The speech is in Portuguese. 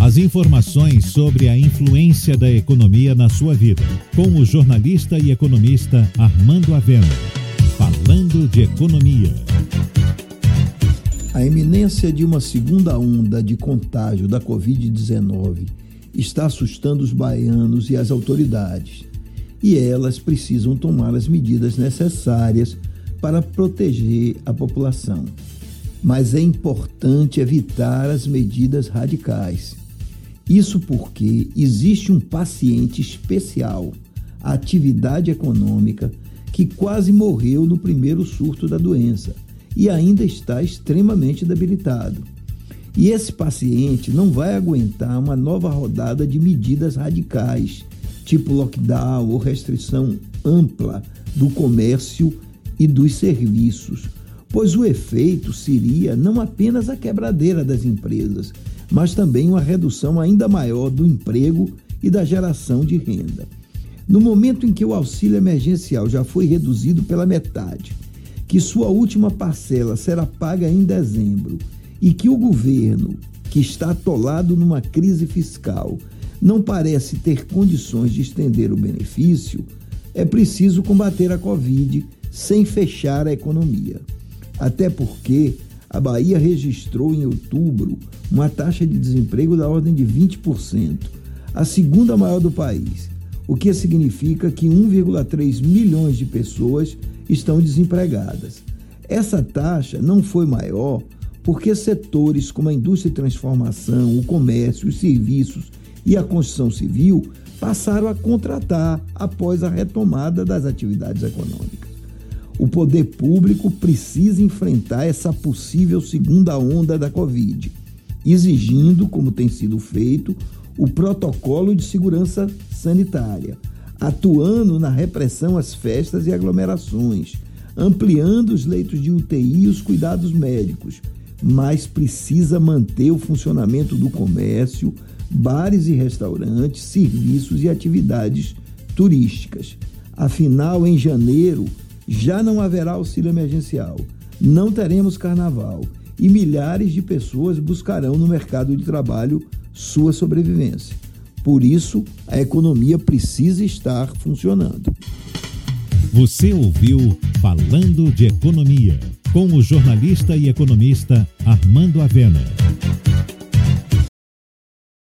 As informações sobre a influência da economia na sua vida, com o jornalista e economista Armando Avena. Falando de economia. A iminência de uma segunda onda de contágio da Covid-19 está assustando os baianos e as autoridades, e elas precisam tomar as medidas necessárias para proteger a população. Mas é importante evitar as medidas radicais isso porque existe um paciente especial, a atividade econômica, que quase morreu no primeiro surto da doença e ainda está extremamente debilitado. E esse paciente não vai aguentar uma nova rodada de medidas radicais, tipo lockdown ou restrição ampla do comércio e dos serviços, pois o efeito seria não apenas a quebradeira das empresas, mas também uma redução ainda maior do emprego e da geração de renda. No momento em que o auxílio emergencial já foi reduzido pela metade, que sua última parcela será paga em dezembro e que o governo, que está atolado numa crise fiscal, não parece ter condições de estender o benefício, é preciso combater a Covid sem fechar a economia. Até porque a Bahia registrou em outubro uma taxa de desemprego da ordem de 20%, a segunda maior do país, o que significa que 1,3 milhões de pessoas estão desempregadas. Essa taxa não foi maior porque setores como a indústria de transformação, o comércio, os serviços e a construção civil passaram a contratar após a retomada das atividades econômicas. O poder público precisa enfrentar essa possível segunda onda da Covid, exigindo, como tem sido feito, o protocolo de segurança sanitária, atuando na repressão às festas e aglomerações, ampliando os leitos de UTI e os cuidados médicos, mas precisa manter o funcionamento do comércio, bares e restaurantes, serviços e atividades turísticas. Afinal, em janeiro, já não haverá auxílio emergencial, não teremos carnaval e milhares de pessoas buscarão no mercado de trabalho sua sobrevivência. Por isso, a economia precisa estar funcionando. Você ouviu Falando de Economia, com o jornalista e economista Armando Avena.